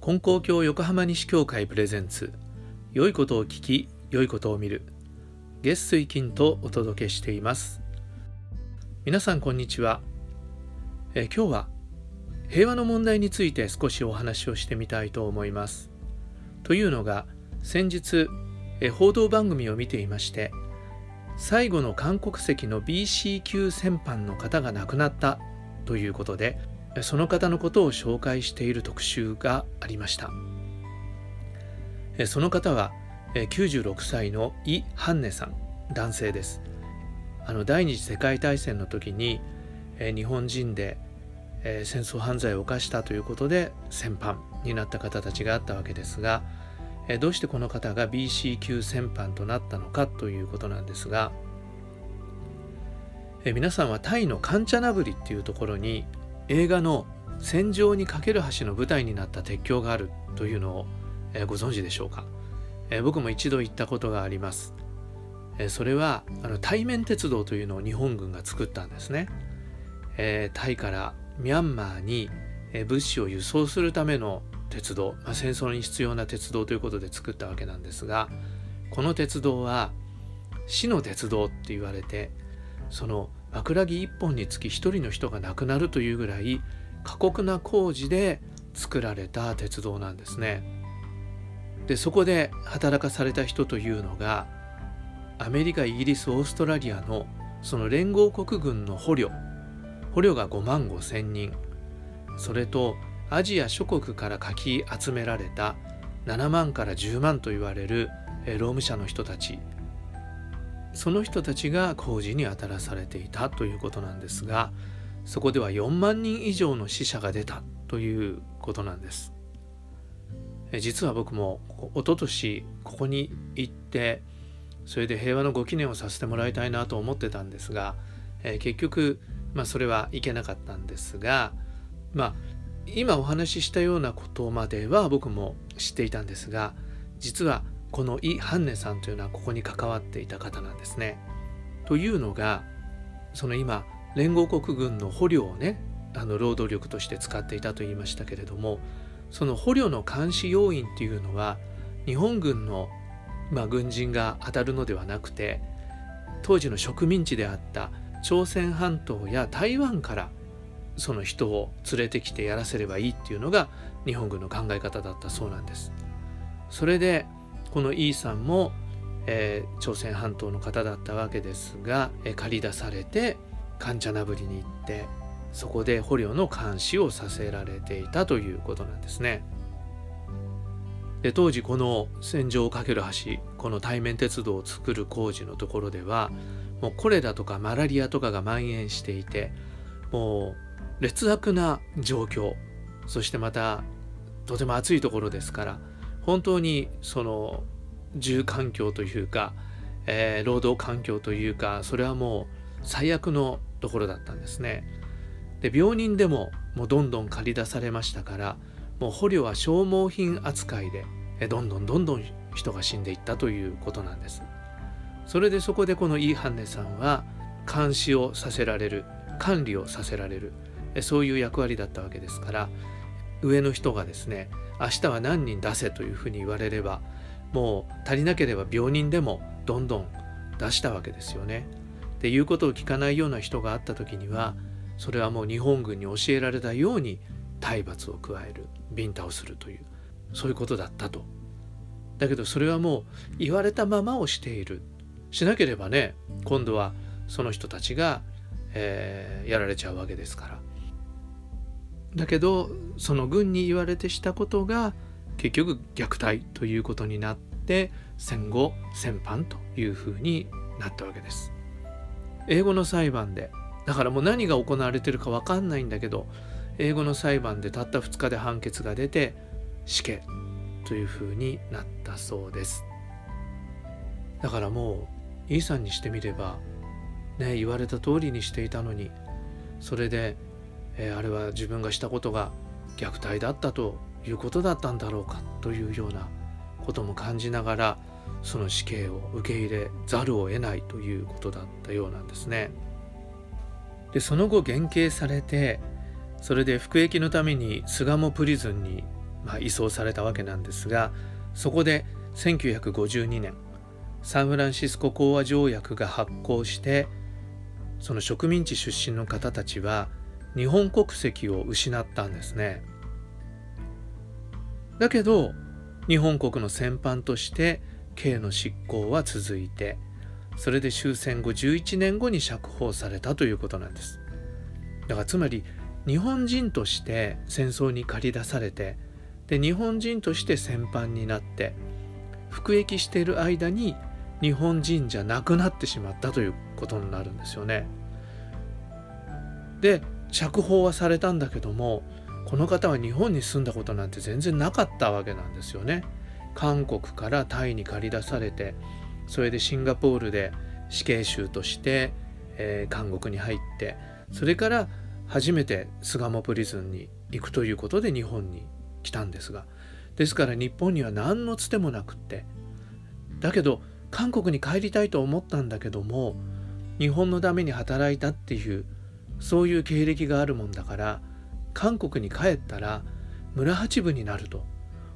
金光教横浜西教会プレゼンツ良いことを聞き良いことを見る。月水金とお届けしています。皆さんこんにちは。え今日は平和の問題について少しお話をしてみたいと思います。というのが先日え報道番組を見ていまして最後の韓国籍の BC 級戦犯の方が亡くなったということでその方のことを紹介している特集がありました。その方は96歳のイ・ハンネさん男性です。あの第二次世界大戦の時に日本人で戦争犯罪を犯したということで戦犯になった方たちがあったわけですがどうしてこの方が BC 級戦犯となったのかということなんですがえ皆さんはタイのカンチャナブリっていうところに映画の「戦場にかける橋」の舞台になった鉄橋があるというのを、え、ご存知でしょうか、え、僕も一度行ったことがあります、え、それはあの対面鉄道というのを日本軍が作ったんですね、えタイからミャンマーに、え物資を輸送するための鉄道、まあ、戦争に必要な鉄道ということで作ったわけなんですがこの鉄道は死の鉄道って言われてその枕木1本につき1人の人が亡くなるというぐらい過酷な工事で作られた鉄道なんですね。でそこで働かされた人というのがアメリカイギリスオーストラリアのその連合国軍の捕虜。捕虜が5万5千人。それとアジア諸国からかき集められた7万から10万と言われる労務者の人たち。その人たちが工事に当たらされていたということなんですがそこでは4万人以上の死者が出たということなんです。実は僕も一昨年ここに行ってそれで平和のご記念をさせてもらいたいなと思ってたんですが、えー、結局、まあ、それはいけなかったんですが、まあ、今お話ししたようなことまでは僕も知っていたんですが実はこのイ・ハンネさんというのはここに関わっていた方なんですね。というのがその今連合国軍の捕虜をねあの労働力として使っていたと言いましたけれどもその捕虜の監視要員っていうのは日本軍の、まあ、軍人が当たるのではなくて当時の植民地であった朝鮮半島や台湾からその人を連れてきてやらせればいいっていうのが日本軍の考え方だったそうなんです。それでこのイーさんも、えー、朝鮮半島の方だったわけですが、えー、借り出されてカンチャナブリに行ってそこで捕虜の監視をさせられていたということなんですね。で当時この戦場をかける橋この対面鉄道を作る工事のところではもうコレラとかマラリアとかが蔓延していてもう劣悪な状況そしてまたとても暑いところですから本当にその住環境というか、えー、労働環境というかそれはもう最悪のところだったんですね。で病人でももうどんどん借り出されましたからもう捕虜は消耗品扱いでどんどんどんどん人が死んでいったということなんです。それでそこでこのイーハンネさんは監視をさせられる管理をさせられるそういう役割だったわけですから上の人がですね明日は何人出せというふうに言われればもう足りなければ病人でもどんどん出したわけですよね。で言うことを聞かないような人があった時にはそれはもう日本軍に教えられたように体罰を加えるビンタをするというそういうことだったと。だけどそれはもう言われたままをしているしなければね今度はその人たちが、えー、やられちゃうわけですからだけどその軍に言われてしたことが結局虐待ということになって戦後戦犯というふうになったわけです。英語の裁判でだからもう何が行われてるか分かんないんだけど英語の裁判でたった2日で判決が出て死刑というふうになったそうです。だからもうイーさんにしてみればね言われた通りにしていたのにそれでえ、あれは自分がしたことが虐待だったということだったんだろうかというようなことも感じながらその死刑を受け入れざるを得ないということだったようなんですね。でその後減刑されてそれで服役のために巣鴨プリズンに、まあ、移送されたわけなんですがそこで1952年サンフランシスコ講和条約が発効してその植民地出身の方たちは日本国籍を失ったんですね。だけど日本国の戦犯として刑の執行は続いてそれで終戦後11年後に釈放されたということなんですだからつまり日本人として戦争に駆り出されてで日本人として戦犯になって服役している間に日本人じゃなくなってしまったということになるんですよね。で釈放はされたんだけどもこの方は日本に住んだことなんて全然なかったわけなんですよね。韓国からタイに駆り出されてそれでシンガポールで死刑囚として、えー、韓国に入ってそれから初めて巣鴨プリズンに行くということで日本に来たんですがですから日本には何のつてもなくってだけど韓国に帰りたいと思ったんだけども日本のために働いたっていうそういう経歴があるもんだから韓国に帰ったら村八分になると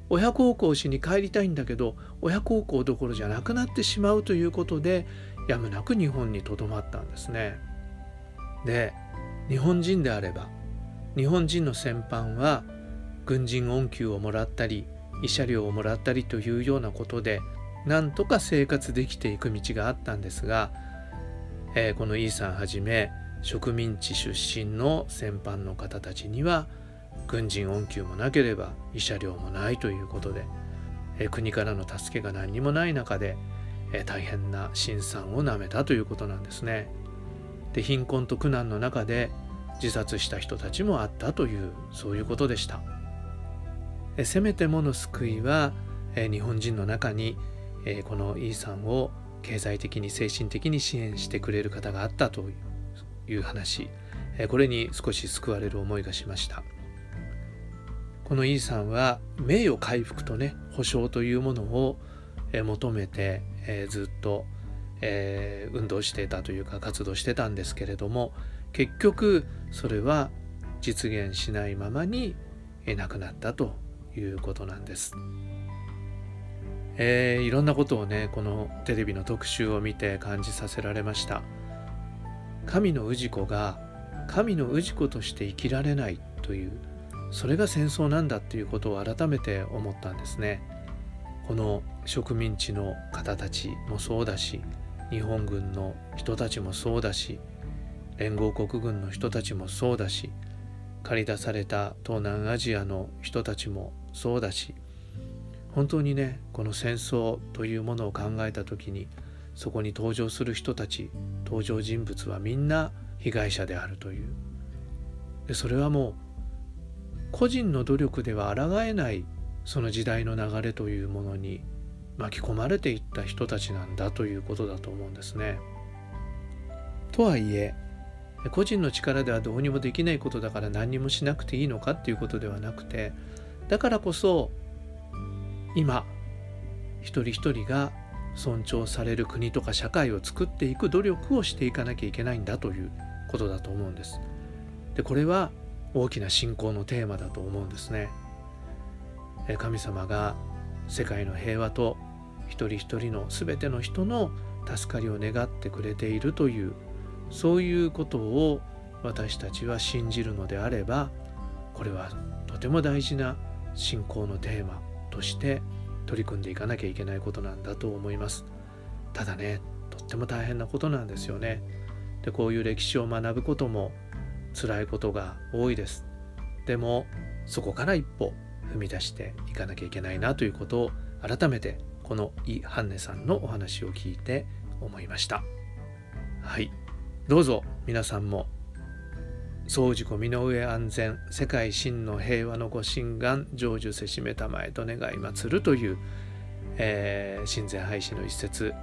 親孝行しに帰りたいんだけど親孝行どころじゃなくなってしまうということでやむなく日本にとどまったんですね。で日本人であれば日本人の戦犯は軍人恩給をもらったり慰謝料をもらったりというようなことでなんとか生活できていく道があったんですが、えー、このイーさんはじめ植民地出身の戦犯の方たちには軍人恩給もなければ慰謝料もないということで、国からの助けが何にもない中で、大変な辛酸をなめたということなんですね。で貧困と苦難の中で自殺した人たちもあったというそういうことでした。せめてもの救いは、日本人の中に、このイーさんを経済的に精神的に支援してくれる方があったという話、えー、これに少し救われる思いがしました。このイさんは名誉回復とね保証というものを、え、求めて、えずっと、え運動してたというか活動してたんですけれども結局それは実現しないままに亡くなったということなんです。えー、いろんなことをねこのテレビの特集を見て感じさせられました。神の氏子が神の氏子として生きられないというそれが戦争なんだっていうことを改めて思ったんですね。この植民地の方たちもそうだし日本軍の人たちもそうだし連合国軍の人たちもそうだし駆り出された東南アジアの人たちもそうだし本当にねこの戦争というものを考えた時にそこに登場する人たち登場人物はみんな被害者であるというでそれはもう個人の努力では抗えないその時代の流れというものに巻き込まれていった人たちなんだということだと思うんですね。とはいえ個人の力ではどうにもできないことだから何にもしなくていいのかっていうことではなくてだからこそ今一人一人が尊重される国とか社会を作っていく努力をしていかなきゃいけないんだということだと思うんです。でこれは大きな信仰のテーマだと思うんですね。神様が世界の平和と一人一人の全ての人の助かりを願ってくれているというそういうことを私たちは信じるのであればこれはとても大事な信仰のテーマとして取り組んでいかなきゃいけないことなんだと思います。ただねとっても大変なことなんですよね。でこういう歴史を学ぶことも辛いことが多いです。でもそこから一歩踏み出していかなきゃいけないなということを改めてこのイ・ハンネさんのお話を聞いて思いました。はい。どうぞ皆さんも総事故身の上安全世界真の平和のご神願成就せしめたまえと願い祭るという、えー、親善廃止の一節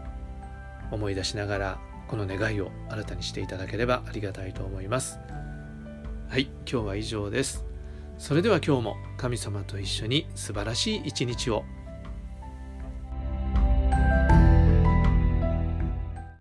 思い出しながらこの願いを新たにしていただければありがたいと思います。はい今日は以上です。それでは今日も神様と一緒に素晴らしい一日を。